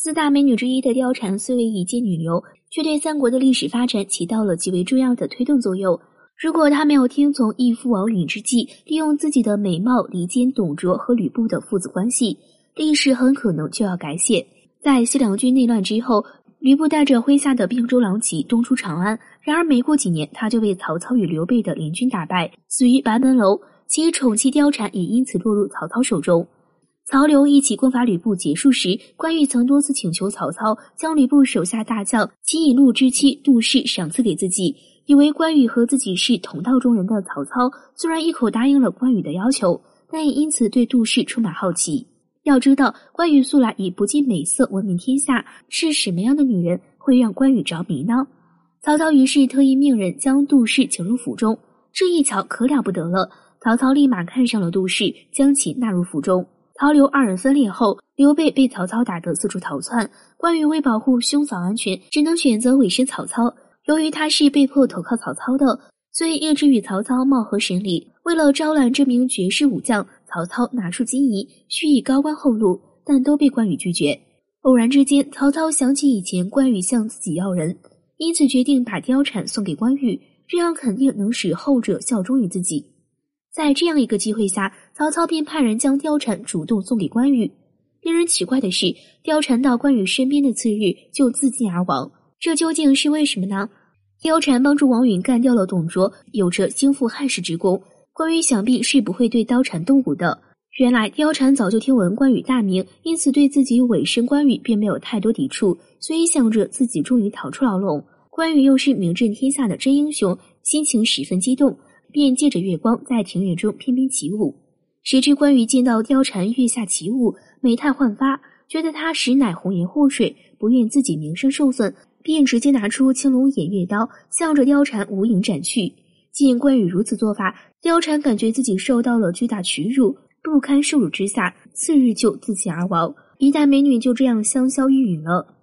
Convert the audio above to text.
四大美女之一的貂蝉虽为一介女流，却对三国的历史发展起到了极为重要的推动作用。如果她没有听从义父王允之计，利用自己的美貌离间董卓和吕布的父子关系，历史很可能就要改写。在西凉军内乱之后，吕布带着麾下的并州狼骑东出长安，然而没过几年，他就被曹操与刘备的联军打败，死于白门楼。其宠妻貂蝉也因此落入曹操手中。曹刘一起攻伐吕布结束时，关羽曾多次请求曹操将吕布手下大将齐以禄之妻杜氏赏赐给自己，以为关羽和自己是同道中人的曹操虽然一口答应了关羽的要求，但也因此对杜氏充满好奇。要知道，关羽素来以不近美色闻名天下，是什么样的女人会让关羽着迷呢？曹操于是特意命人将杜氏请入府中，这一瞧可了不得了。曹操立马看上了杜氏，将其纳入府中。曹刘二人分裂后，刘备被曹操打得四处逃窜。关羽为保护兄嫂安全，只能选择委身曹操。由于他是被迫投靠曹操的，所以一直与曹操貌合神离。为了招揽这名绝世武将，曹操拿出金银，许以高官厚禄，但都被关羽拒绝。偶然之间，曹操想起以前关羽向自己要人，因此决定把貂蝉送给关羽，这样肯定能使后者效忠于自己。在这样一个机会下，曹操便派人将貂蝉主动送给关羽。令人奇怪的是，貂蝉到关羽身边的次日就自尽而亡，这究竟是为什么呢？貂蝉帮助王允干掉了董卓，有着兴复汉室之功，关羽想必是不会对貂蝉动武的。原来貂蝉早就听闻关羽大名，因此对自己委身关羽并没有太多抵触，所以想着自己终于逃出牢笼，关羽又是名震天下的真英雄，心情十分激动。便借着月光在庭院中翩翩起舞，谁知关羽见到貂蝉月下起舞，美态焕发，觉得她实乃红颜祸水，不愿自己名声受损，便直接拿出青龙偃月刀，向着貂蝉无影斩去。见关羽如此做法，貂蝉感觉自己受到了巨大屈辱，不堪受辱之下，次日就自尽而亡。一代美女就这样香消玉殒了。